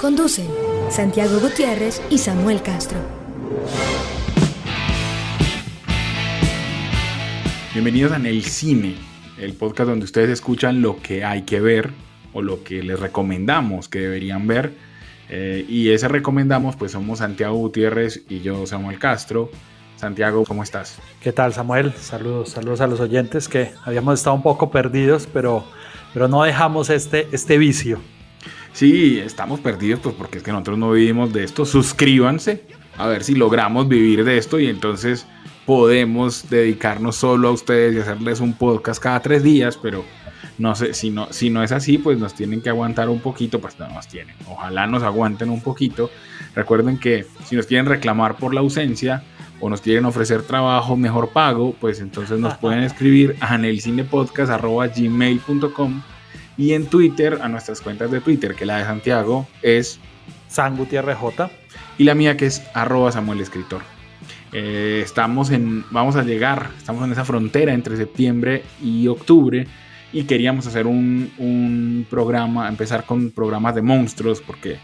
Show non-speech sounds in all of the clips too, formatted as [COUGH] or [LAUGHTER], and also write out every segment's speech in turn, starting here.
Conducen Santiago Gutiérrez y Samuel Castro. Bienvenidos a En el Cine, el podcast donde ustedes escuchan lo que hay que ver o lo que les recomendamos que deberían ver. Eh, y ese recomendamos, pues somos Santiago Gutiérrez y yo, Samuel Castro. Santiago, ¿cómo estás? ¿Qué tal, Samuel? Saludos, saludos a los oyentes que habíamos estado un poco perdidos, pero, pero no dejamos este, este vicio. Sí, estamos perdidos, pues porque es que nosotros no vivimos de esto. Suscríbanse, a ver si logramos vivir de esto y entonces podemos dedicarnos solo a ustedes y hacerles un podcast cada tres días, pero no sé, si no, si no es así, pues nos tienen que aguantar un poquito, pues no nos tienen. Ojalá nos aguanten un poquito. Recuerden que si nos quieren reclamar por la ausencia, o nos quieren ofrecer trabajo mejor pago, pues entonces nos pueden [LAUGHS] escribir a anelcinepodcast.gmail.com y en Twitter, a nuestras cuentas de Twitter, que la de Santiago es SanGutierrJ y la mía que es arroba Samuel Escritor. Eh, estamos en, vamos a llegar, estamos en esa frontera entre septiembre y octubre y queríamos hacer un, un programa, empezar con programas de monstruos porque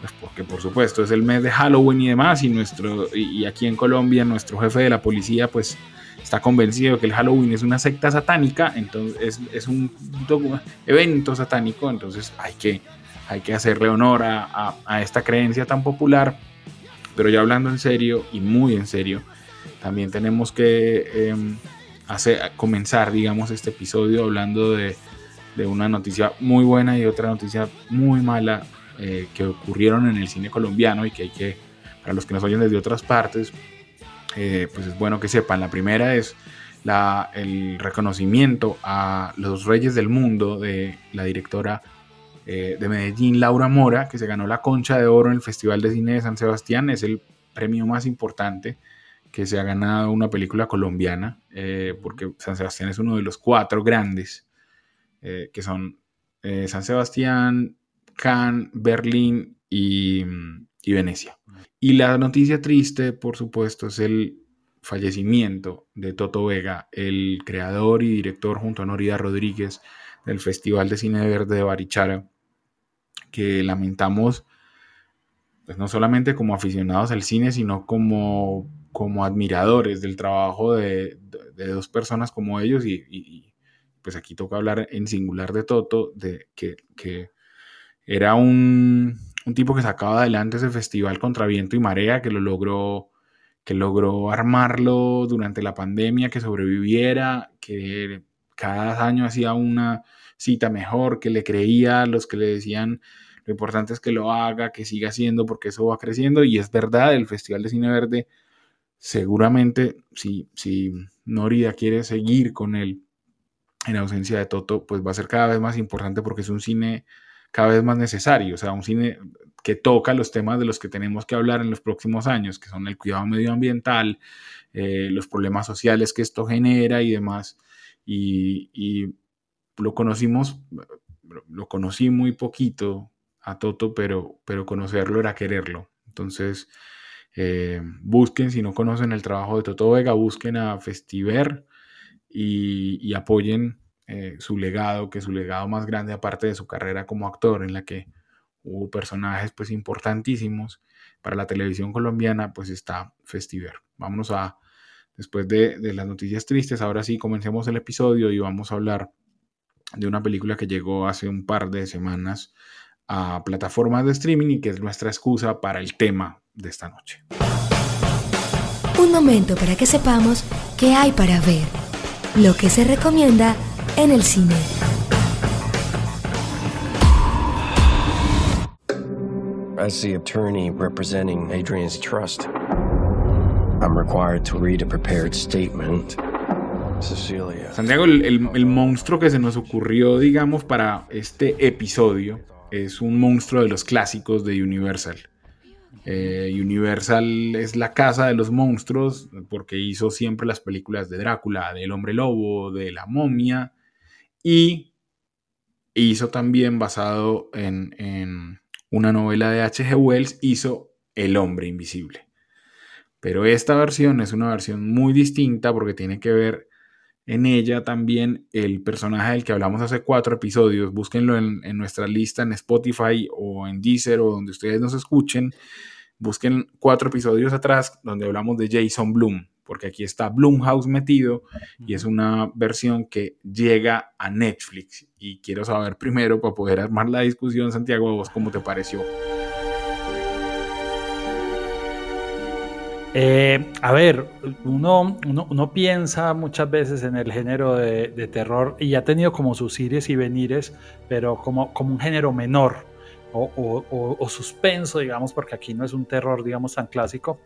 pues porque por supuesto es el mes de Halloween y demás, y, nuestro, y aquí en Colombia nuestro jefe de la policía pues está convencido que el Halloween es una secta satánica, entonces es, un evento satánico, entonces hay que, hay que hacerle honor a, esta creencia tan popular, pero ya hablando en serio y muy en serio, también tenemos que em, hacer, comenzar, digamos, este episodio hablando de, de una noticia muy buena y otra noticia muy mala eh, que ocurrieron en el cine colombiano y que hay que, para los que nos oyen desde otras partes, eh, pues es bueno que sepan. La primera es la, el reconocimiento a los reyes del mundo de la directora eh, de Medellín, Laura Mora, que se ganó la concha de oro en el Festival de Cine de San Sebastián. Es el premio más importante que se ha ganado una película colombiana, porque San Sebastián es uno de los cuatro grandes, que son San Sebastián, Cannes, Berlín y, Venecia. Y la noticia triste, por supuesto, es el fallecimiento de Toto Vega, el creador y director junto a Norida Rodríguez del Festival de Cine Verde de Barichara, que lamentamos pues no solamente como aficionados al cine, sino como, como admiradores del trabajo de, dos personas como ellos y, pues aquí toca hablar en singular de Toto, de que, que era un, tipo que sacaba adelante ese festival contra viento y marea, que lo logró, que logró armarlo durante la pandemia, que sobreviviera, que cada año hacía una cita mejor, que le creía los que le decían lo importante es que lo haga, que siga haciendo porque eso va creciendo y es verdad, el Festival de Cine Verde seguramente si, si Norida quiere seguir con él en ausencia de Toto, pues va a ser cada vez más importante porque es un cine cada vez más necesario, o sea, un cine que toca los temas de los que tenemos que hablar en los próximos años, que son el cuidado medioambiental, eh, los problemas sociales que esto genera y demás. Y, lo conocimos, lo conocí muy poquito a Toto, pero, pero conocerlo era quererlo. Entonces, eh, busquen, si no conocen el trabajo de Toto Vega, busquen a Festiver y, y apoyen eh, su legado, que su legado más grande aparte de su carrera como actor, en la que hubo personajes pues importantísimos para la televisión colombiana, pues está Festiver. Vámonos a, después de, de las noticias tristes, ahora sí comencemos el episodio y vamos a hablar de una película que llegó hace un par de semanas a plataformas de streaming y que es nuestra excusa para el tema de esta noche. Un momento para que sepamos qué hay para ver, lo que se recomienda en el cine. As the attorney representing Adrian's trust, I'm required to read a prepared statement. Cecilia. Santiago, el, el, monstruo que se nos ocurrió, digamos, para este episodio es un monstruo de los clásicos de Universal. Eh, Universal es la casa de los monstruos porque hizo siempre las películas de Drácula, del hombre lobo, de la momia y hizo también basado en, en una novela de H.G. Wells, hizo El hombre invisible. Pero esta versión es una versión muy distinta porque tiene que ver en ella también el personaje del que hablamos hace cuatro episodios. Búsquenlo en, nuestra lista en Spotify o en Deezer o donde ustedes nos escuchen. Busquen cuatro episodios atrás donde hablamos de Jason Bloom, porque aquí está Bloomhouse metido y es una versión que llega a Netflix. Y quiero saber primero, para poder armar la discusión, Santiago, vos cómo te pareció. Eh, a ver, uno, uno, piensa muchas veces en el género de, terror y ha tenido como sus ires y venires, pero como, como un género menor o, suspenso, digamos, porque aquí no es un terror, digamos, tan clásico.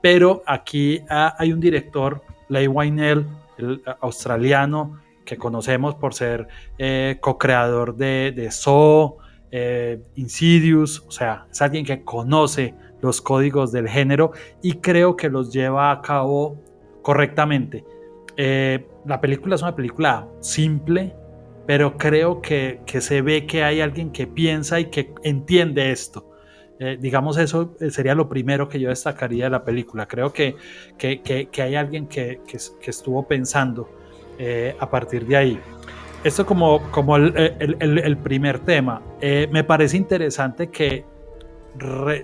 Pero aquí hay un director, Leigh Whannell, el australiano, que conocemos por ser eh, co-creador de, de Saw, eh, Insidious, o sea, es alguien que conoce los códigos del género y creo que los lleva a cabo correctamente. Eh, la película es una película simple, pero creo que, se ve que hay alguien que piensa y que entiende esto. Eh, digamos, eso sería lo primero que yo destacaría de la película. Creo que, que, hay alguien que, estuvo pensando eh, a partir de ahí. Esto como, como el, primer tema. me parece interesante que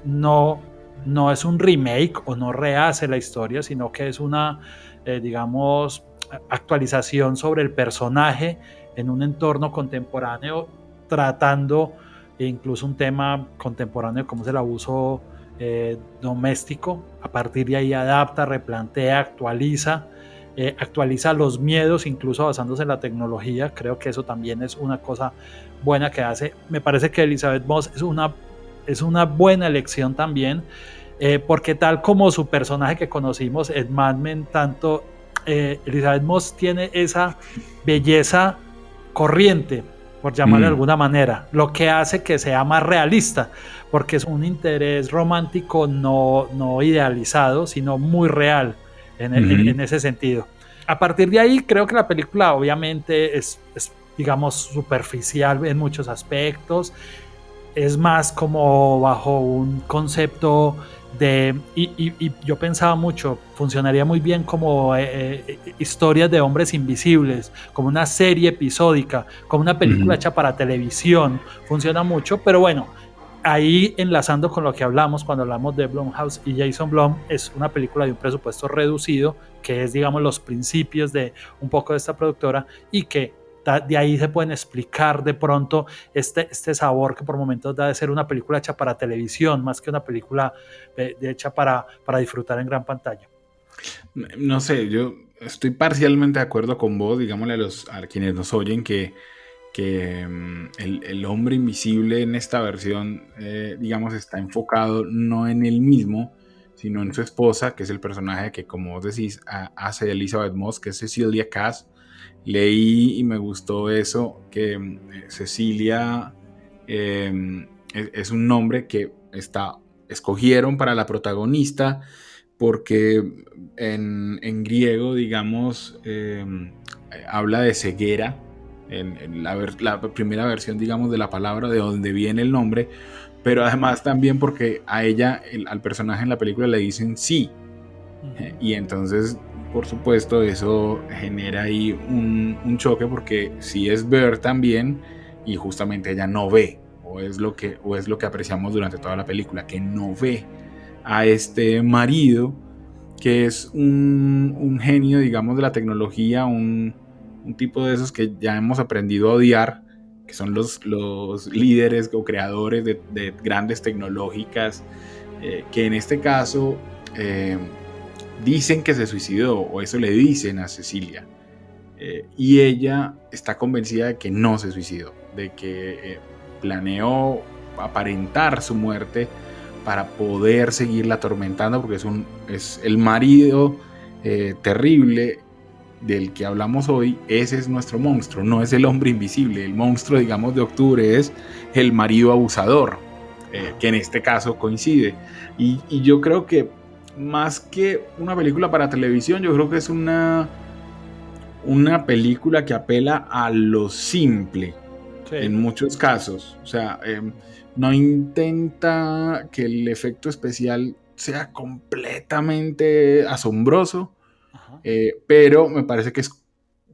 no, no es un remake o no rehace la historia, sino que es una, eh, digamos, actualización sobre el personaje en un entorno contemporáneo, tratando incluso un tema contemporáneo como es el abuso eh, doméstico. A partir de ahí adapta, replantea, actualiza. Eh, actualiza los miedos, incluso basándose en la tecnología. Creo que eso también es una cosa buena que hace. Me parece que Elizabeth Moss es una es una buena elección también, eh, porque tal como su personaje que conocimos en Mad Men, tanto Elizabeth Moss tiene esa belleza corriente, por llamarlo de mm. alguna manera, lo que hace que sea más realista, porque es un interés romántico no, no idealizado, sino muy real en, en, ese sentido. A partir de ahí, creo que la película obviamente es, es digamos, superficial en muchos aspectos es más como bajo un concepto de, y, yo pensaba mucho, funcionaría muy bien como eh, eh, historias de hombres invisibles, como una serie episódica, como una película hecha para televisión, funciona mucho, pero bueno, ahí enlazando con lo que hablamos cuando hablamos de Blumhouse y Jason Blum, es una película de un presupuesto reducido, que es digamos los principios de un poco de esta productora y que de ahí se pueden explicar de pronto este, este sabor que por momentos da de ser una película hecha para televisión, más que una película de, hecha para, para disfrutar en gran pantalla. No sé, yo estoy parcialmente de acuerdo con vos, digámosle a, los, a quienes nos oyen que, que mm, el, hombre invisible en esta versión, eh, digamos, está enfocado no en él mismo, sino en su esposa, que es el personaje que, como vos decís, hace Elizabeth Moss, que es Cecilia Cass, leí y me gustó eso, que mm, Cecilia em, es, un nombre que está, escogieron para la protagonista porque en, griego, digamos, em, habla de ceguera, en, la, primera versión, digamos, de la palabra, de donde viene el nombre, pero además también porque a ella, al personaje en la película le dicen sí, y entonces por supuesto, eso genera ahí un, choque porque si es ver también y justamente ella no ve, o es, lo que, o es lo que apreciamos durante toda la película, que no ve a este marido que es un, genio, digamos, de la tecnología, un, tipo de esos que ya hemos aprendido a odiar, que son los, los líderes o creadores de, grandes tecnológicas, eh, que en este caso... Eh, dicen que se suicidó, o eso le dicen a Cecilia. Eh, y ella está convencida de que no se suicidó, de que eh, planeó aparentar su muerte para poder seguirla atormentando, porque es, un, es el marido eh, terrible del que hablamos hoy, ese es nuestro monstruo, no es el hombre invisible. El monstruo, digamos, de octubre es el marido abusador, que en este caso coincide. Y, yo creo que más que una película para televisión, yo creo que es una, una película que apela a lo simple en muchos casos. O sea, em, no intenta que el efecto especial sea completamente asombroso, eh, pero me parece que es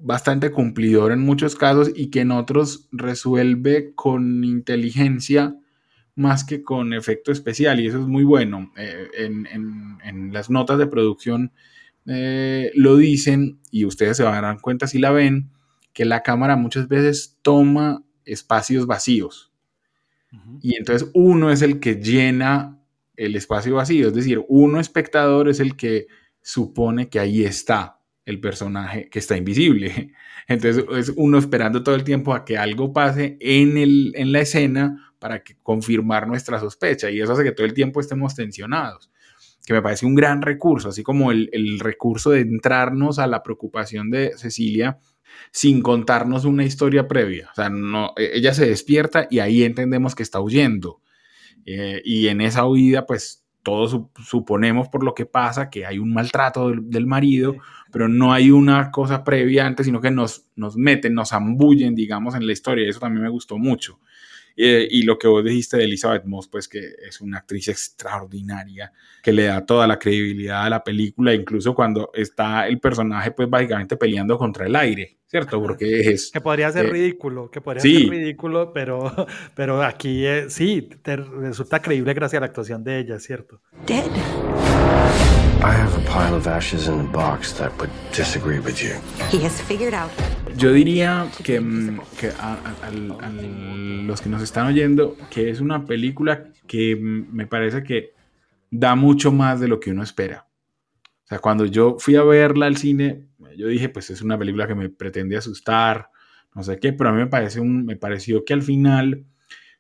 bastante cumplidor en muchos casos y que en otros resuelve con inteligencia más que con efecto especial y eso es muy bueno. Eh, en, las notas de producción eh, lo dicen y ustedes se van a dar cuenta si la ven, que la cámara muchas veces toma espacios vacíos y entonces uno es el que llena el espacio vacío, es decir, uno espectador es el que supone que ahí está el personaje que está invisible. Entonces es uno esperando todo el tiempo a que algo pase en, el, en la escena para confirmar nuestra sospecha y eso hace que todo el tiempo estemos tensionados, que me parece un gran recurso, así como el, el recurso de entrarnos a la preocupación de Cecilia sin contarnos una historia previa. O sea, no, e, ella se despierta y ahí entendemos que está huyendo. Eh, y en esa huida, pues todos suponemos por lo que pasa que hay un maltrato del, marido, pero no hay una cosa previa antes, sino que nos, nos meten, nos ambullen, digamos, en la historia. Eso también me gustó mucho. Eh, y lo que vos dijiste de Elizabeth Moss, pues que es una actriz extraordinaria, que le da toda la credibilidad a la película, incluso cuando está el personaje, pues básicamente peleando contra el aire, ¿cierto? Porque es... Que podría ser eh, ridículo, que podría ser ridículo, pero, [LAUGHS] pero aquí eh, sí, te resulta creíble gracias a la actuación de ella, ¿cierto? Dead. Yo diría que, mm, que a, los que nos están oyendo, que es una película que mm, me parece que da mucho más de lo que uno espera. O sea, cuando yo fui a verla al cine, yo dije, pues es una película que me pretende asustar, no sé qué, pero a mí me, parece un, me pareció que al final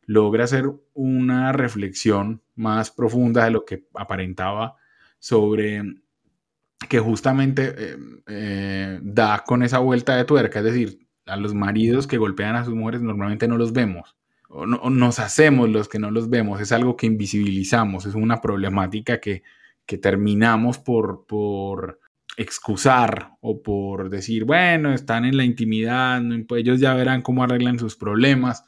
logra hacer una reflexión más profunda de lo que aparentaba sobre que justamente eh, eh, da con esa vuelta de tuerca, es decir, a los maridos que golpean a sus mujeres normalmente no los vemos, o, nos hacemos los que no los vemos, es algo que invisibilizamos, es una problemática que, que terminamos por, por excusar o por decir, bueno, están en la intimidad, ellos ya verán cómo arreglan sus problemas,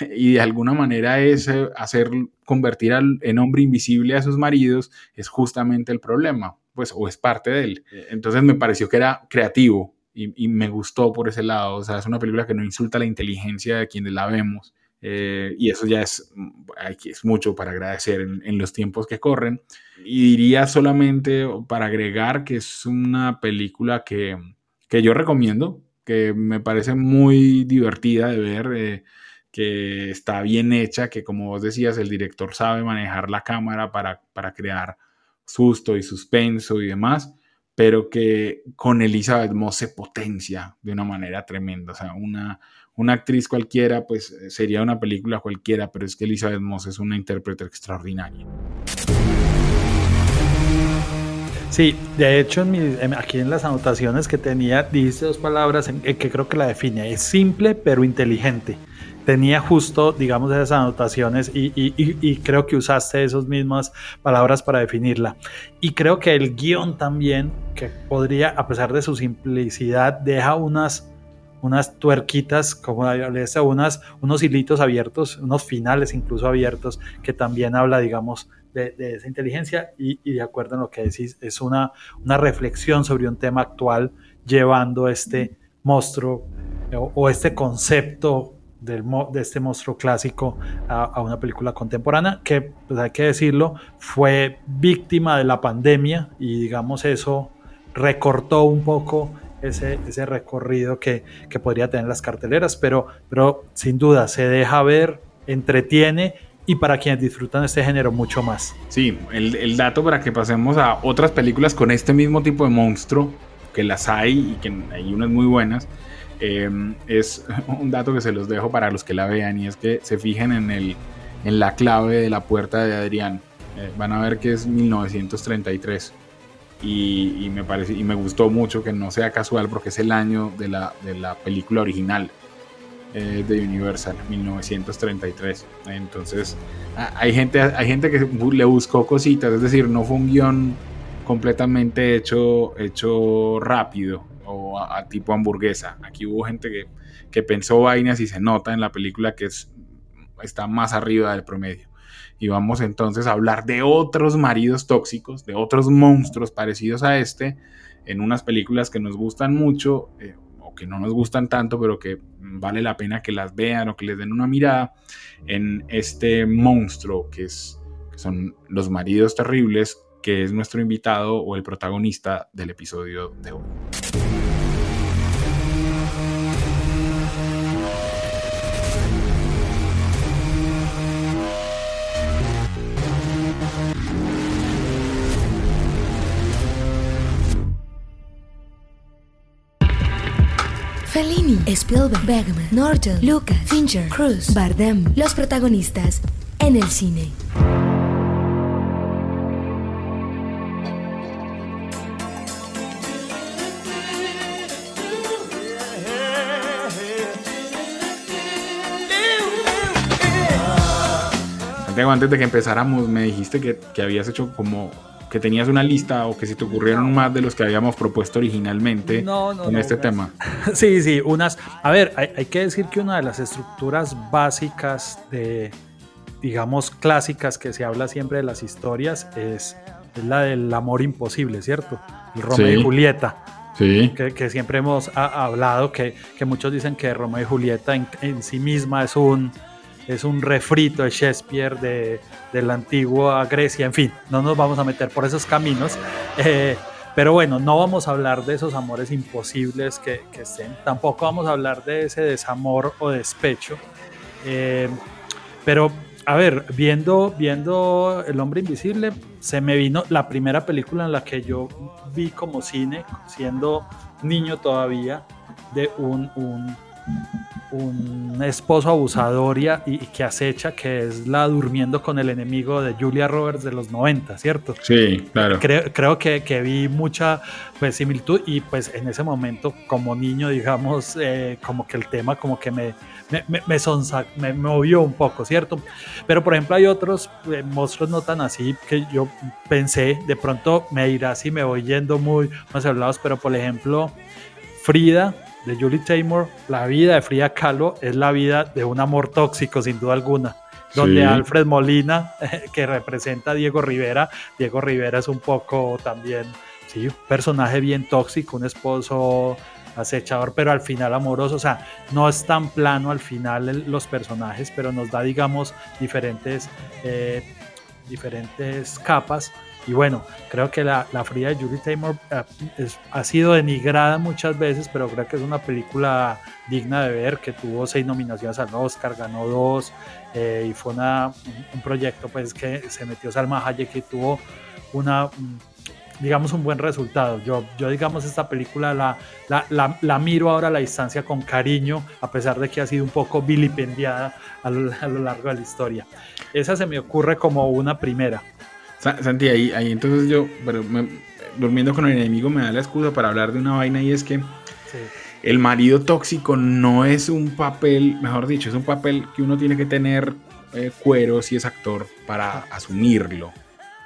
y de alguna manera es hacer convertir al, en hombre invisible a sus maridos es justamente el problema, pues, o es parte de él. Entonces me pareció que era creativo y, me gustó por ese lado. O sea, es una película que no insulta la inteligencia de quienes la vemos. Eh, y eso ya es, es mucho para agradecer en, los tiempos que corren. Y diría solamente para agregar que es una película que, que yo recomiendo, que me parece muy divertida de ver. Eh, que está bien hecha, que como vos decías, el director sabe manejar la cámara para, para crear susto y suspenso y demás, pero que con Elizabeth Moss se potencia de una manera tremenda. O sea, una, una actriz cualquiera, pues sería una película cualquiera, pero es que Elizabeth Moss es una intérprete extraordinaria. Sí, de hecho, aquí en las anotaciones que tenía, dice dos palabras que creo que la define. Es simple pero inteligente tenía justo, digamos, esas anotaciones y, creo que usaste esas mismas palabras para definirla. Y creo que el guion también, que podría, a pesar de su simplicidad, deja unas, unas tuerquitas, como unas, unos hilitos abiertos, unos finales incluso abiertos, que también habla, digamos, de, esa inteligencia y, de acuerdo en lo que decís, es una, una reflexión sobre un tema actual llevando este monstruo o, o este concepto de este monstruo clásico a, una película contemporánea que, pues hay que decirlo, fue víctima de la pandemia y digamos eso recortó un poco ese, ese recorrido que, que, podría tener las carteleras, pero, pero sin duda se deja ver, entretiene y para quienes disfrutan este género mucho más. Sí, el, el dato para que pasemos a otras películas con este mismo tipo de monstruo, que las hay y que hay unas muy buenas, Em, es [LAUGHS] un dato que se los dejo para los que la vean y es que se fijen en, el, en la clave de la puerta de Adrián. Eh, van a ver que es 1933. y, me parece, y me gustó mucho que no sea casual porque es el año de la, de la película original eh, de Universal, 1933. Entonces, hay gente, hay gente que le buscó cositas, es decir, no fue un guion completamente hecho, hecho rápido o a, tipo hamburguesa. Aquí hubo gente que, que, pensó vainas y se nota en la película que es, está más arriba del promedio y vamos entonces a hablar de otros maridos tóxicos, de otros monstruos parecidos a este, en unas películas que nos gustan mucho eh, que no nos gustan tanto, pero que vale la pena que las vean o que les den una mirada en este monstruo que, es, que son los maridos terribles, que es nuestro invitado o el protagonista del episodio de hoy. Spielberg, Bergman, Norton, Lucas, Fincher, Cruz, Bardem, los protagonistas en el cine. Santiago, antes de que empezáramos, me dijiste que, que habías hecho como que tenías una lista o que se te ocurrieron más de los que habíamos propuesto originalmente en este tema. [LAUGHS] Sí, sí, unas. A ver, hay, que decir que una de las estructuras básicas de, digamos, clásicas que se habla siempre de las historias es, la del amor imposible, ¿cierto? El Romeo y Julieta. Sí. Que, siempre hemos hablado, que, que, muchos dicen que Romeo y Julieta en sí misma es un es un refrito de Shakespeare de, de, la antigua Grecia, en fin, no nos vamos a meter por esos caminos. Eh, pero bueno, no vamos a hablar de esos amores imposibles que, que, estén, tampoco vamos a hablar de ese desamor o despecho. Eh, pero, a ver, viendo, viendo El hombre invisible, se me vino la primera película en la que yo vi como cine, siendo niño todavía, de un, un un esposo abusador y, que acecha, que es la durmiendo con el enemigo de Julia Roberts de los 90, ¿cierto? Sí, claro. Creo, creo que, que, vi mucha pues, similitud y pues en ese momento como niño, digamos, eh, como que el tema como que me, me, me, me, movió un poco, ¿cierto? Pero por ejemplo hay otros eh, monstruos no tan así que yo pensé, de pronto me irá si me voy yendo muy más hablados, pero por ejemplo Frida de Julie Taymor, la vida de Frida Kahlo es la vida de un amor tóxico, sin duda alguna. Donde Alfred Molina, [LAUGHS] que representa a Diego Rivera, Diego Rivera es un poco también, sí, un personaje bien tóxico, un esposo acechador, pero al final amoroso. O sea, no es tan plano al final los personajes, pero nos da, digamos, diferentes, eh, diferentes capas y bueno, creo que la, la Frida de Julie Taymor eh, ha sido denigrada muchas veces, pero creo que es una película digna de ver, que tuvo seis nominaciones al Oscar, ganó dos, eh, y fue una, un, proyecto pues que se metió Salma Hayek y tuvo una, digamos, un buen resultado. Yo, yo digamos, esta película la, la, la, miro ahora a la distancia con cariño, a pesar de que ha sido un poco vilipendiada a lo, a lo largo de la historia. Esa se me ocurre como una primera. Santi, ahí, ahí entonces yo, pero durmiendo con el enemigo me da la excusa para hablar de una vaina y es que el marido tóxico no es un papel, mejor dicho, es un papel que uno tiene que tener eh, cuero si es actor para asumirlo.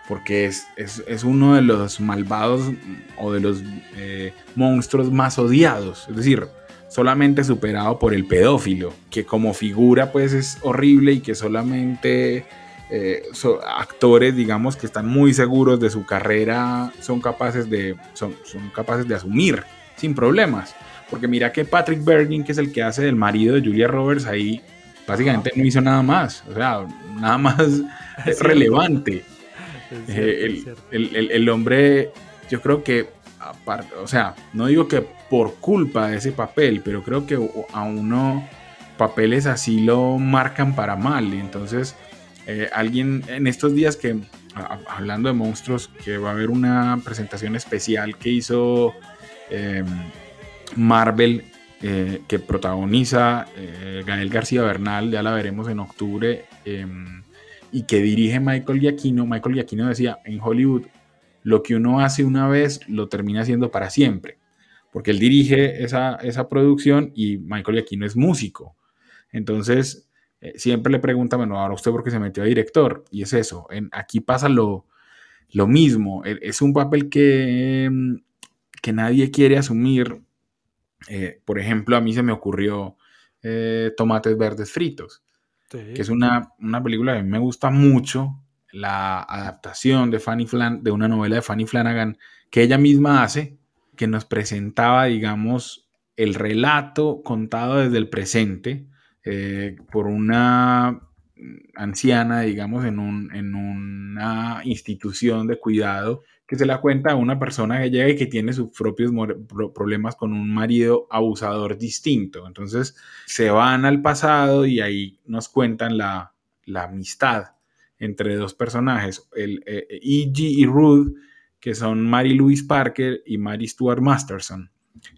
Porque es, es, uno de los malvados o de los eh, monstruos más odiados. Es decir, solamente superado por el pedófilo, que como figura pues es horrible y que solamente eh, actores, digamos, que están muy seguros de su carrera, son capaces de, son, son capaces de asumir sin problemas. Porque mira que Patrick Bergin, que es el que hace del marido de Julia Roberts, ahí básicamente no hizo nada más, o sea, nada más [LAUGHS] relevante. Eh, el, hombre, yo creo que, o sea, no digo que por culpa de ese papel, pero creo que a uno papeles así lo marcan para mal. Y entonces, eh, alguien en estos días que, hablando de monstruos, que va a haber una presentación especial que hizo em, Marvel, eh, que protagoniza eh, Gael García Bernal, ya la veremos en octubre, em, y que dirige Michael Giacchino. Michael Giacchino decía, en Hollywood lo que uno hace una vez lo termina haciendo para siempre, porque él dirige esa, esa producción y Michael no es músico. Entonces, eh, siempre le pregunta, bueno, ahora usted por qué se metió a director, y es eso, en, aquí pasa lo, lo mismo, e, es un papel que, mm, que nadie quiere asumir. Eh, por ejemplo, a mí se me ocurrió eh, Tomates Verdes Fritos, que es una, una película que a mí me gusta mucho, la adaptación de, Fanny Flan de una novela de Fanny Flanagan que ella misma hace, que nos presentaba, digamos, el relato contado desde el presente eh, por una anciana, digamos, en, un, en una institución de cuidado, que se la cuenta a una persona que llega y que tiene sus propios problemas con un marido abusador distinto. Entonces se van al pasado y ahí nos cuentan la, la amistad entre dos personajes, el E.G. Eh, y Ruth, que son Mary Louise Parker y Mary Stuart Masterson,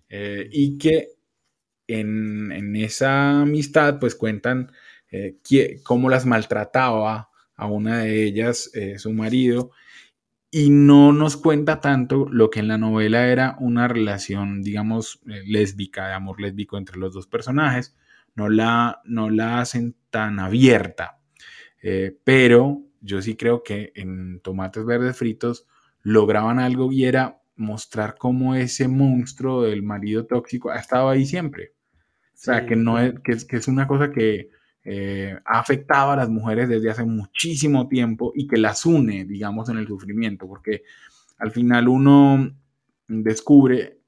eh, y que en, esa amistad pues cuentan eh, cómo las maltrataba a una de ellas su marido, y no nos cuenta tanto lo que en la novela era una relación, digamos, lésbica, de amor lésbico entre los dos personajes, no la, no la hacen tan abierta, eh, pero yo sí creo que en Tomates Verdes Fritos lograban algo y era mostrar cómo ese monstruo del marido tóxico ha estado ahí siempre. O sea, que, no es, que, es una cosa que eh, ha afectado a las mujeres desde hace muchísimo tiempo y que las une, digamos, en el sufrimiento, porque al final uno descubre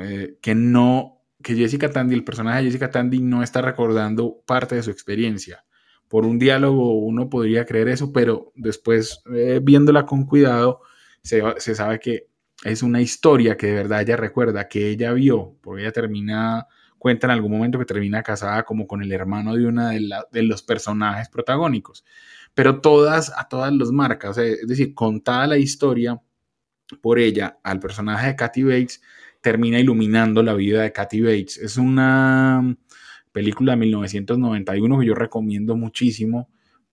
eh, que no, que Jessica Tandy, el personaje de Jessica Tandy no está recordando parte de su experiencia. Por un diálogo uno podría creer eso, pero después eh, viéndola con cuidado se, sabe que es una historia que de verdad ella recuerda, que ella vio, porque ella termina, cuenta en algún momento que termina casada como con el hermano de una de, los personajes protagónicos, pero todas, a todas los marcas, es decir, contada la historia por ella al personaje de Kathy Bates, termina iluminando la vida de Kathy Bates. Es una película de 1991 que yo recomiendo muchísimo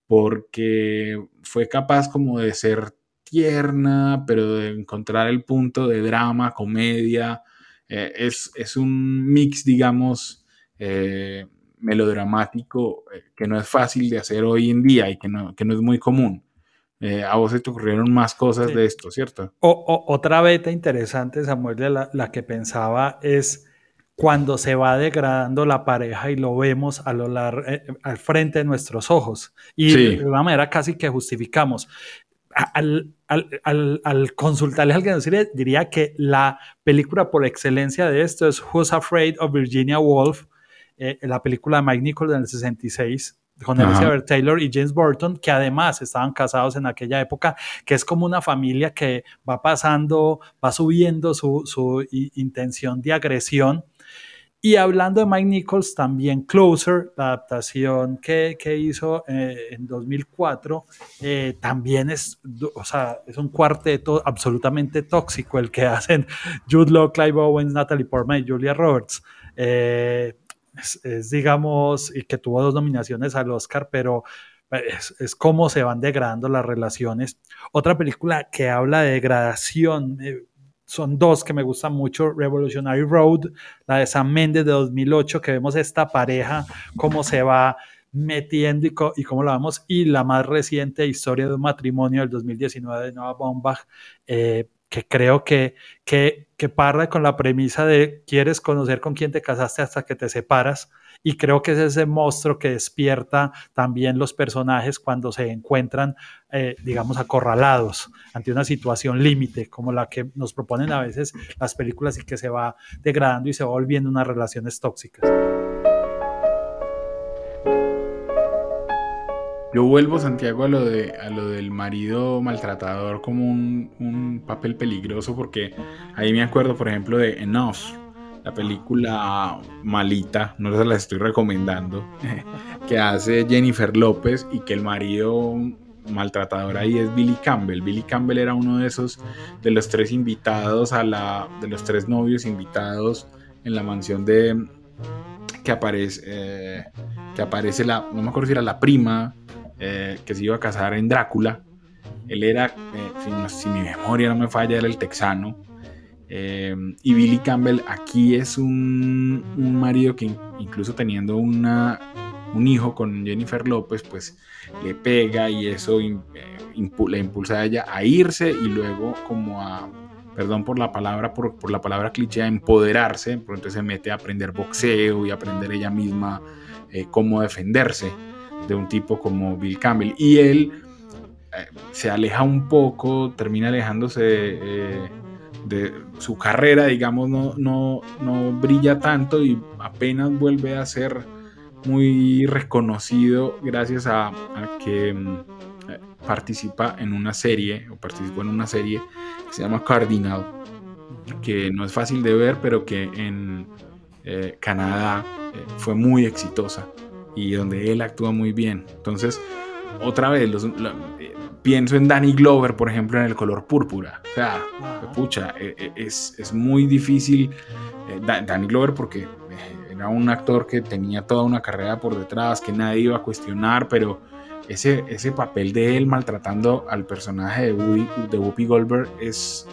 porque fue capaz como de ser tierna, pero de encontrar el punto de drama, comedia. Eh, es, un mix, digamos, eh, melodramático eh, que no es fácil de hacer hoy en día y que no, que no es muy común. a vos se te ocurrieron más cosas de esto, ¿cierto? O, otra beta interesante, Samuel, la, la que pensaba es cuando se va degradando la pareja y lo vemos a lo eh, al frente de nuestros ojos. Y de una manera casi que justificamos. Al, al, al, consultarle a alguien, diría que la película por excelencia de esto es Who's Afraid of Virginia Woolf, eh, la película de Mike Nichols del 66, con Elizabeth Taylor y James Burton, que además estaban casados en aquella época, que es como una familia que va pasando, va subiendo su, su intención de agresión y hablando de Mike Nichols, también Closer, la adaptación que, que hizo eh, en 2004, eh, también es, o sea, es un cuarteto absolutamente tóxico el que [LAUGHS] hacen Jude Law, Clive Owens, Natalie Portman y Julia Roberts. Eh, es, digamos, y que tuvo dos nominaciones al Oscar, pero es, es, cómo se van degradando las relaciones. Otra película que habla de degradación, son dos que me gustan mucho, Revolutionary Road, la de Sam Mendes de 2008, que vemos esta pareja, cómo se va metiendo y, cómo la vemos, y la más reciente historia de un matrimonio del 2019 de Noah Baumbach, eh, que creo que, que, que parla con la premisa de quieres conocer con quién te casaste hasta que te separas, y creo que es ese monstruo que despierta también los personajes cuando se encuentran, eh, digamos, acorralados ante una situación límite, como la que nos proponen a veces las películas y que se va degradando y se va volviendo unas relaciones tóxicas. Yo vuelvo, Santiago, a lo, de, a lo del marido maltratador como un, un papel peligroso, porque ahí me acuerdo, por ejemplo, de Enough, la película malita, no se la estoy recomendando, [LAUGHS] que hace Jennifer López y que el marido maltratador ahí es Billy Campbell. Billy Campbell era uno de esos, de los tres invitados a la, de los tres novios invitados en la mansión de, que aparece, eh, que aparece la, no me acuerdo si era la prima, eh, que se iba a casar en Drácula. Él era, eh, si, mi memoria no me falla, era el texano. Eh, y Billy Campbell aquí es un, marido que incluso teniendo una, un hijo con Jennifer López, pues le pega y eso le impulsa a ella a irse y luego como a perdón por la palabra, por, la palabra cliché, a empoderarse, por entonces se mete a aprender boxeo y aprender ella misma eh, cómo defenderse de un tipo como Bill Campbell. Y él eh, se aleja un poco, termina alejándose de, eh, su carrera, digamos, no, no, no brilla tanto y apenas vuelve a ser muy reconocido gracias a, que mm, participa en una serie, o participó en una serie que se llama Cardinal, que no es fácil de ver, pero que en eh, Canadá eh, fue muy exitosa y donde él actúa muy bien. Entonces, otra vez, los, eh, pienso en Danny Glover, por ejemplo, en El color púrpura. O sea, pucha, es, es, muy difícil. Danny Glover porque era un actor que tenía toda una carrera por detrás, que nadie iba a cuestionar, pero ese, papel de él maltratando al personaje de, Woody, de Whoopi Goldberg es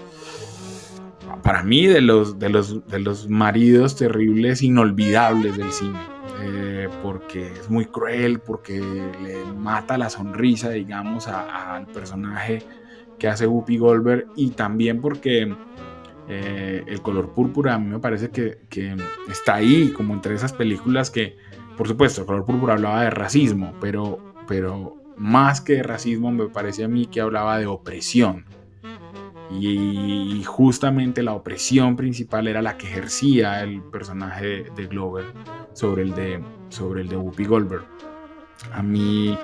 para mí de los, de los, de los maridos terribles inolvidables del cine. Eh, porque es muy cruel, porque le mata la sonrisa, digamos, al personaje que hace Whoopi Goldberg y también porque eh, el color púrpura a mí me parece que, está ahí, como entre esas películas que, por supuesto, el color púrpura hablaba de racismo, pero pero más que de racismo me parece a mí que hablaba de opresión. Y justamente la opresión principal era la que ejercía el personaje de Glover sobre el de, sobre el de Whoopi Goldberg. A mí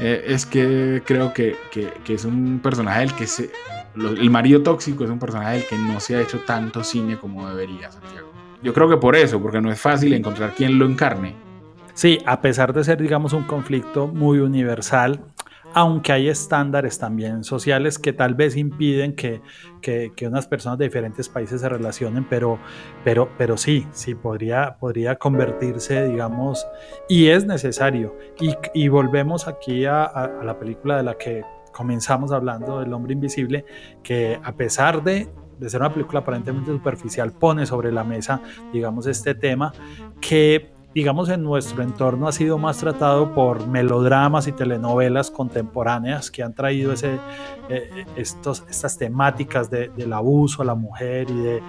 eh, es que creo que, es un personaje del que se... el marido tóxico es un personaje del que no se ha hecho tanto cine como debería, Santiago. Yo creo que por eso, porque no es fácil encontrar quien lo encarne. Sí, a pesar de ser, digamos, un conflicto muy universal, aunque hay estándares también sociales que tal vez impiden que, unas personas de diferentes países se relacionen, pero, pero, pero sí, sí, podría, podría convertirse, digamos, y es necesario. Y, volvemos aquí a, a, la película de la que comenzamos hablando, del hombre invisible, que a pesar de de ser una película aparentemente superficial, pone sobre la mesa, digamos, este tema que digamos, en nuestro entorno ha sido más tratado por melodramas y telenovelas contemporáneas que han traído ese, eh, estas temáticas del abuso a la mujer y de,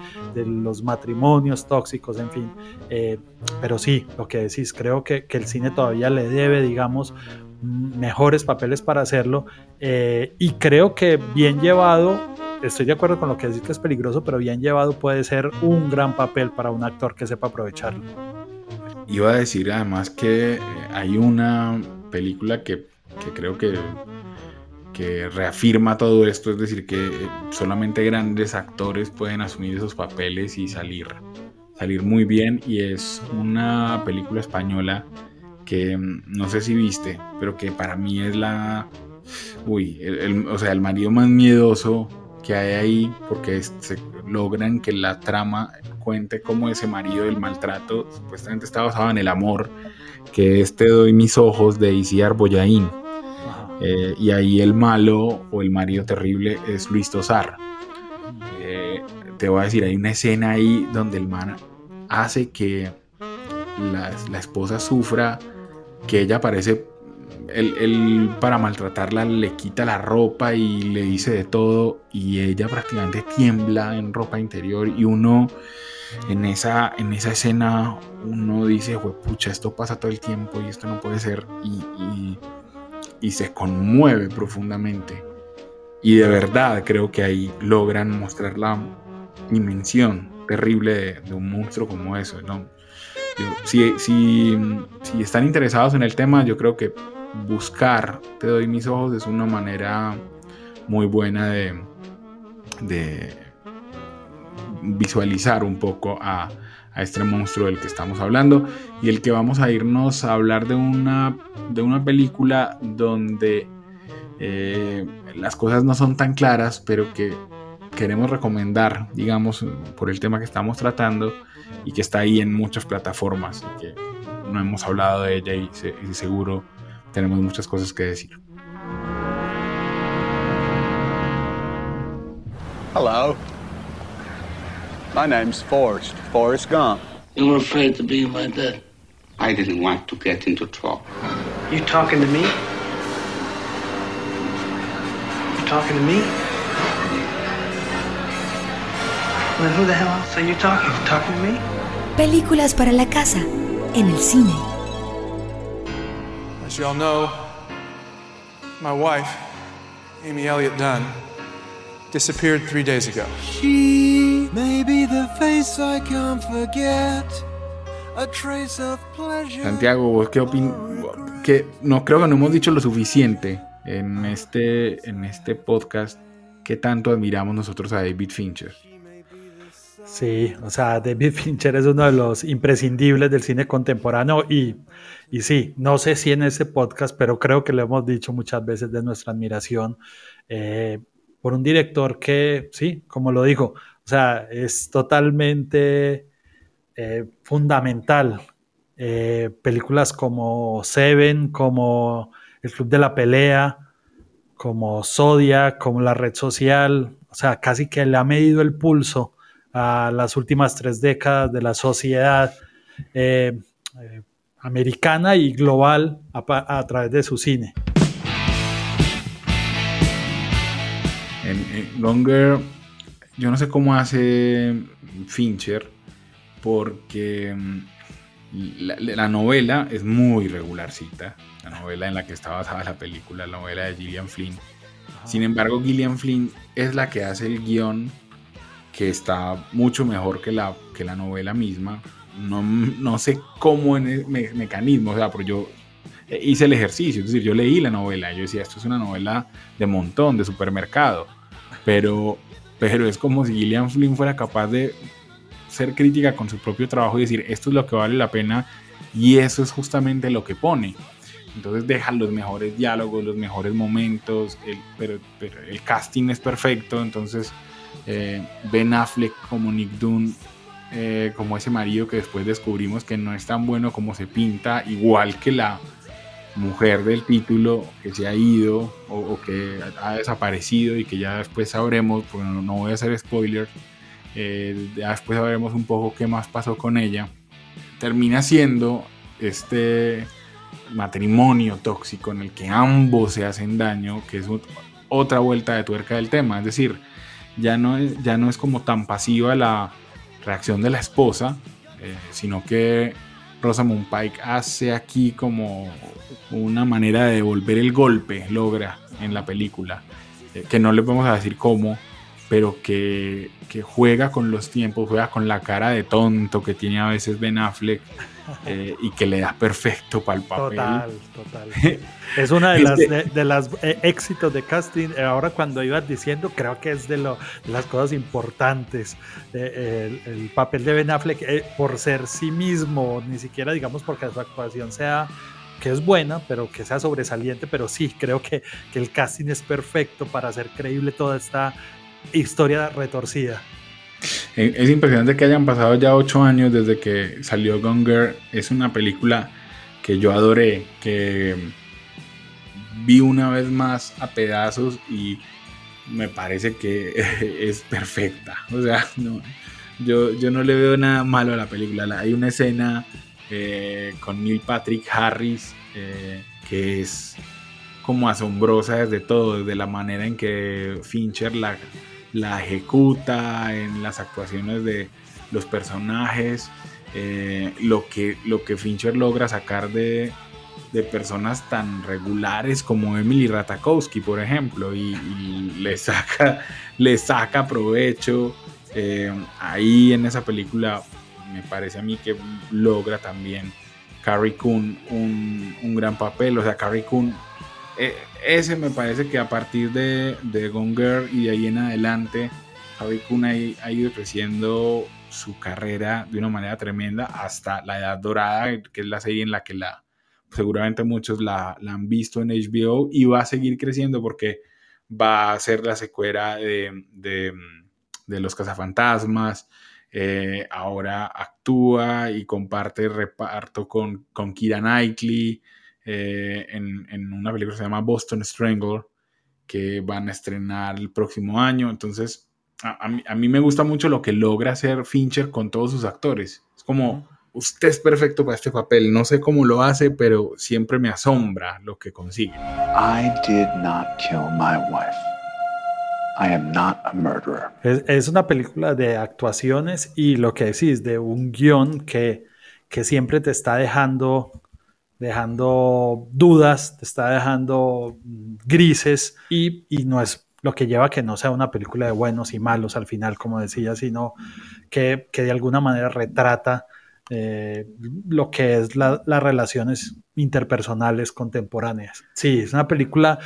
los matrimonios tóxicos, en fin. Eh, pero sí, lo que decís, creo que, el cine todavía le debe, digamos, mejores papeles para hacerlo eh, y creo que bien llevado estoy de acuerdo con lo que decís que es peligroso, pero bien llevado puede ser un gran papel para un actor que sepa aprovecharlo. Iba a decir además que eh, hay una película que, creo que, que reafirma todo esto, es decir, que eh, solamente grandes actores pueden asumir esos papeles y salir, salir muy bien. Y es una película española que mm, no sé si viste, pero que para mí es la... Uy, o sea, el marido más miedoso que hay ahí, porque se logran que la trama cuente cómo ese marido del maltrato supuestamente está basado en el amor, que este doy mis ojos de Isiar Boyaín. Eh, y ahí el malo o el marido terrible es Luis Tosar. Eh, te voy a decir, hay una escena ahí donde el man hace que la, la esposa sufra, que ella parece él, para maltratarla le quita la ropa y le dice de todo y ella prácticamente tiembla en ropa interior y uno en esa, en esa escena uno dice, pucha, esto pasa todo el tiempo y esto no puede ser y, se conmueve profundamente. Y de verdad creo que ahí logran mostrar la dimensión terrible de, un monstruo como eso. ¿no? si, si, si, están interesados en el tema, yo creo que buscar. Te doy mis ojos es una manera muy buena de, visualizar un poco a, este monstruo del que estamos hablando y el que vamos a irnos a hablar de una, de una película donde eh, las cosas no son tan claras, pero que queremos recomendar, digamos, por el tema que estamos tratando y que está ahí en muchas plataformas y que no hemos hablado de ella y seguro tenemos muchas cosas que decir. Hello. My name's Forrest, Forrest Gump. You were afraid to be my dad. I didn't want to get into trouble. You talking to me? You talking to me? Well, who the hell else are you talking? Talking to me? Películas para la casa, en el cine. As y'all know, my wife, Amy Elliott Dunn, disappeared three days ago. She may be the face I can't forget. A trace of pleasure. Santiago, ¿vos qué opinas? Que no creo que no hemos dicho lo suficiente en este, en este podcast que tanto admiramos nosotros a David Fincher. Sí, o sea, David [LAUGHS] Fincher es uno de los imprescindibles del cine contemporáneo y, y sí, no sé si en ese podcast, pero creo que lo hemos dicho muchas veces de nuestra admiración eh, por un director que, sí, como lo dijo, o sea, es totalmente eh, fundamental. Eh, películas como Seven, como El Club de la Pelea, como Zodiac, como La Red Social, o sea, casi que le ha medido el pulso a las últimas tres décadas de la sociedad eh, eh, americana y global a, a, través de su cine. En, en Longer, yo no sé cómo hace Fincher, porque la, la, novela es muy regularcita, la novela en la que está basada la película, la novela de Gillian Flynn. Sin embargo, Gillian Flynn es la que hace el guion que está mucho mejor que la, que la novela misma. No, no sé cómo en el me, mecanismo, o sea, pero yo hice el ejercicio, es decir, yo leí la novela, yo decía, esto es una novela de montón, de supermercado, pero, pero es como si Gillian Flynn fuera capaz de ser crítica con su propio trabajo y decir, esto es lo que vale la pena y eso es justamente lo que pone. Entonces deja los mejores diálogos, los mejores momentos, el, pero, pero el casting es perfecto, entonces eh, Ben Affleck como Nick Dunn, eh, como ese marido que después descubrimos que no es tan bueno como se pinta, igual que la mujer del título que se ha ido o, que ha desaparecido y que ya después sabremos, porque no, no voy a hacer spoiler, eh, ya después sabremos un poco qué más pasó con ella. Termina siendo este matrimonio tóxico en el que ambos se hacen daño, que es otra vuelta de tuerca del tema, es decir, ya no es, ya no es como tan pasiva la reacción de la esposa, eh, sino que Rosamund Pike hace aquí como una manera de devolver el golpe, logra en la película, eh, que no le vamos a decir cómo, pero que, que, juega con los tiempos, juega con la cara de tonto que tiene a veces Ben Affleck [LAUGHS] eh, y que le da perfecto para el papel. Total, total. [LAUGHS] es una de las, de, de las eh, éxitos de casting. Ahora cuando ibas diciendo, creo que es de, lo, de las cosas importantes. Eh, el, el, papel de Ben Affleck eh, por ser sí mismo, ni siquiera digamos porque su actuación sea que es buena, pero que sea sobresaliente, pero sí, creo que, que el casting es perfecto para hacer creíble toda esta historia retorcida. Es impresionante que hayan pasado ya ocho años desde que salió Gone Girl. Es una película que yo adoré, que vi una vez más a pedazos y me parece que [LAUGHS] es perfecta. O sea, no, yo, yo no le veo nada malo a la película. Hay una escena eh, con Neil Patrick Harris eh, que es como asombrosa desde todo, desde la manera en que Fincher la la ejecuta, en las actuaciones de los personajes, eh, lo, que, lo que Fincher logra sacar de, de, personas tan regulares como Emily Ratakowski, por ejemplo, y, le, saca, le saca provecho. Eh, ahí en esa película me parece a mí que logra también Carrie Coon un, un gran papel, o sea, Carrie Coon eh, ese me parece que a partir de, de Gone Girl y de ahí en adelante, Harry Kun ha, ha, ido creciendo su carrera de una manera tremenda hasta La Edad Dorada, que es la serie en la que la, seguramente muchos la, la han visto en HBO y va a seguir creciendo porque va a ser la secuela de, de, de Los Cazafantasmas. Eh, ahora actúa y comparte reparto con, con Kira Knightley. Eh, en, en, una película que se llama Boston Strangler, que van a estrenar el próximo año. Entonces, a, mí, a, mí, me gusta mucho lo que logra hacer Fincher con todos sus actores. Es como, usted es perfecto para este papel. No sé cómo lo hace, pero siempre me asombra lo que consigue. I did not kill my wife. I am not a murderer. Es, es una película de actuaciones y lo que decís, de un guion que, que siempre te está dejando dejando dudas, te está dejando grises y, y, no es lo que lleva a que no sea una película de buenos y malos al final, como decía, sino que, que de alguna manera retrata eh, lo que es las relaciones interpersonales contemporáneas. Sí, es una película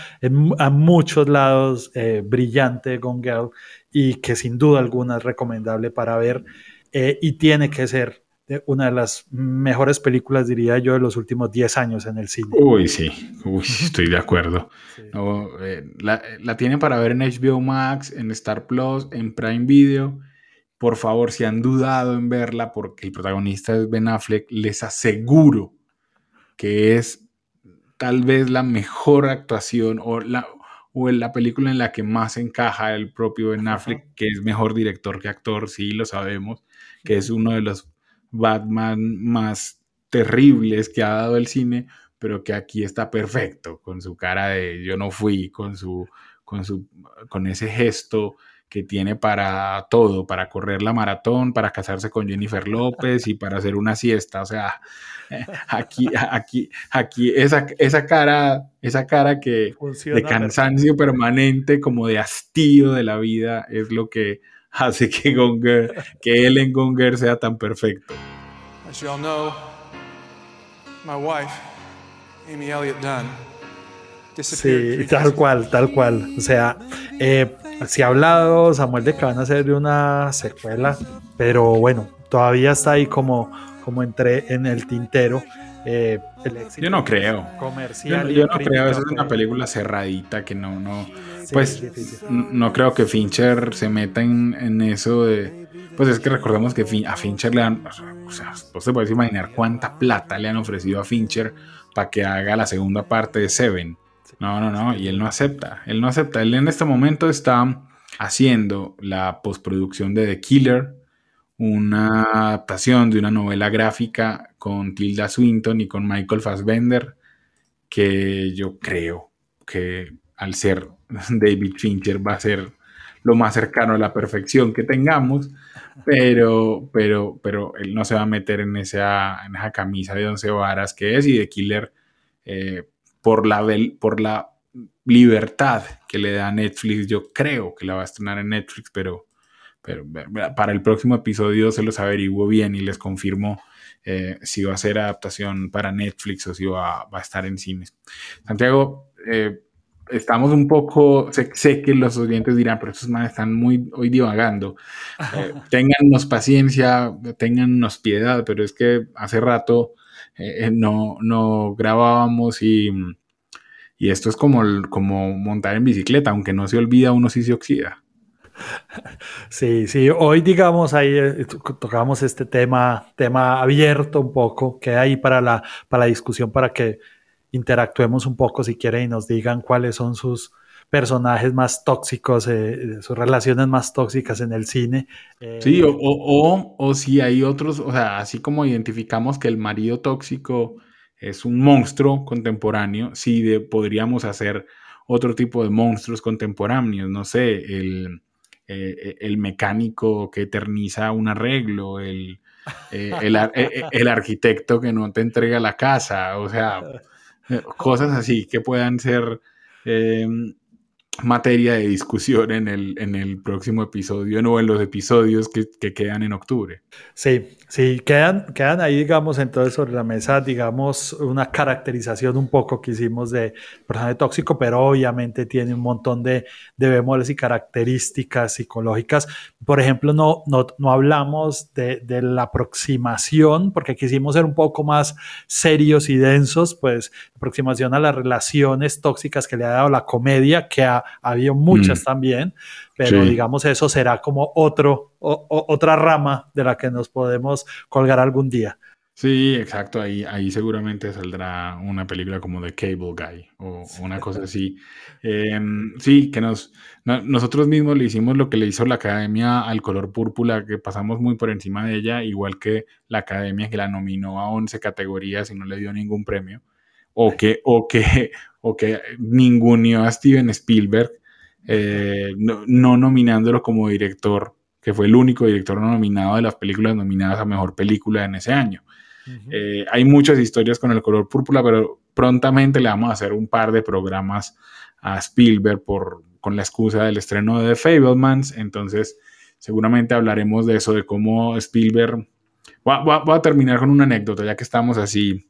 a muchos lados eh, brillante, Gone Girl, y que sin duda alguna es recomendable para ver eh, y tiene que ser una de las mejores películas, diría yo, de los últimos 10 años en el cine. Uy, sí, Uy, estoy de acuerdo. Sí. No, la, la tienen para ver en HBO Max, en Star Plus, en Prime Video por favor, si han dudado en verla porque el protagonista es Ben Affleck, les aseguro que es tal vez la mejor actuación o la, o la película en la que más encaja el propio Ben Affleck, que es mejor director que actor, sí, lo sabemos, que es uno de los Batman más terribles que ha dado el cine, pero que aquí está perfecto, con su cara de yo no fui, con su, con su, con ese gesto que tiene para todo, para correr la maratón, para casarse con Jennifer López y para hacer una siesta. O sea, [LAUGHS] aquí, aquí, aquí, esa, esa cara, esa cara que de cansancio permanente, como de hastío de la vida, es lo que hace que Gonger, que Ellen Gonger sea tan perfecto. As you all know, my wife, Amy Elliott Dunn, Sí, tal cual, tal cual. O sea, eh, se ha hablado, Samuel, de que van a hacer una secuela, pero bueno, todavía está ahí como, como entre en el tintero. Eh, yo no creo. Comercial. Yo, yo no creo, es una película cerradita que no, no, pues no creo que Fincher se meta en, en, eso de, pues es que recordemos que a Fincher le han, o sea, vos te puedes imaginar cuánta plata le han ofrecido a Fincher para que haga la segunda parte de Seven. No, no, no, y él no acepta, él no acepta. Él en este momento está haciendo la postproducción de The Killer, una adaptación de una novela gráfica con Tilda Swinton y con Michael Fassbender, que yo creo que al ser [LAUGHS] David Fincher va a ser lo más cercano a la perfección que tengamos, pero, pero, pero él no se va a meter en esa, en esa camisa de once varas que es y The Killer eh, por la, por la libertad que le da Netflix. Yo creo que la va a estrenar en Netflix, pero, pero para el próximo episodio se los averiguo bien y les confirmo eh, si va a ser adaptación para Netflix o si va, va a estar en cines. Santiago, eh, estamos un poco, sé, que los oyentes dirán, pero estos manes están muy hoy divagando. Eh, [LAUGHS] téngannos paciencia, téngannos piedad, pero es que hace rato eh, no, no grabábamos y, y esto es como, como montar en bicicleta, aunque no se olvida, uno sí se oxida. [LAUGHS] Sí, sí, hoy digamos ahí eh, tocamos este tema, tema abierto un poco, queda ahí para la, para la discusión, para que interactuemos un poco si quieren y nos digan cuáles son sus, personajes más tóxicos, eh, sus relaciones más tóxicas en el cine. Eh, sí, o, o, o, si hay otros, o sea, así como identificamos que el marido tóxico es un monstruo contemporáneo, sí de, podríamos hacer otro tipo de monstruos contemporáneos, no sé, el, eh, el mecánico que eterniza un arreglo, el, el, el, arquitecto que no te entrega la casa, o sea, cosas así que puedan ser materia de discusión en el, en el próximo episodio o en los episodios que, que, quedan en octubre. Sí, sí, quedan, quedan ahí, digamos, entonces sobre la mesa, digamos, una caracterización un poco que hicimos de personaje tóxico, pero obviamente tiene un montón de, de bemoles y características psicológicas. Por ejemplo, no, no, no hablamos de, de, la aproximación, porque quisimos ser un poco más serios y densos, pues aproximación a las relaciones tóxicas que le ha dado la comedia, que ha ha habido muchas mm. también, pero sí. digamos eso será como otro, o, o, otra rama de la que nos podemos colgar algún día. Sí, exacto. Ahí, ahí seguramente saldrá una película como The Cable Guy o una cosa así. Em, sí, que nos, nosotros mismos le hicimos lo que le hizo la academia al color púrpura, que pasamos muy por encima de ella, igual que la academia que la nominó a 11 categorías y no le dio ningún premio. O que, o que, o que ninguneó a Steven Spielberg, eh, no, no nominándolo como director, que fue el único director no nominado de las películas nominadas a mejor película en ese año. Eh, hay muchas historias con el color púrpura, pero prontamente le vamos a hacer un par de programas a Spielberg por, con la excusa del estreno de The Fablemans. Entonces, seguramente hablaremos de eso, de cómo Spielberg. Voy a, terminar con una anécdota, ya que estamos así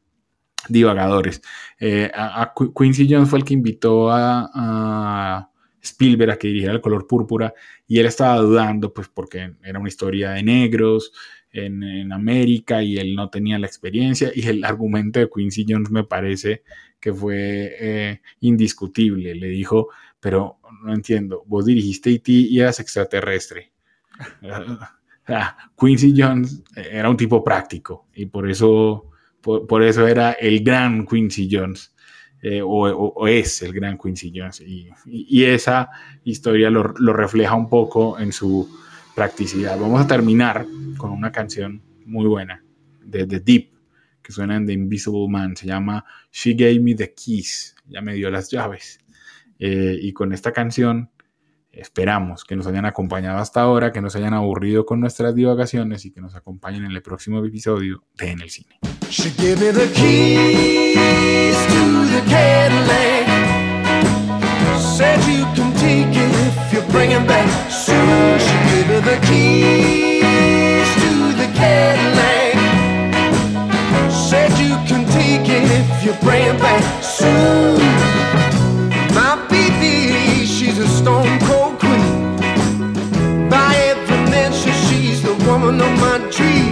divagadores. Eh, a, Quincy Jones fue el que invitó a, Spielberg a que dirigiera el color púrpura y él estaba dudando, pues porque era una historia de negros, en, América y él no tenía la experiencia y el argumento de Quincy Jones me parece que fue eh, indiscutible. Le dijo, pero no entiendo, vos dirigiste IT y eras extraterrestre. [LAUGHS] Quincy Jones era un tipo práctico y por eso, por, eso era el gran Quincy Jones. Eh, o, es el gran Quincy Jones y, esa historia lo, refleja un poco en su, practicidad. Vamos a terminar con una canción muy buena de The Deep, que suena en The Invisible Man. Se llama She Gave Me the Keys. Ya me dio las llaves. Eh, y con esta canción esperamos que nos hayan acompañado hasta ahora, que nos hayan aburrido con nuestras divagaciones y que nos acompañen en el próximo episodio de En el Cine. She's the woman of my dreams.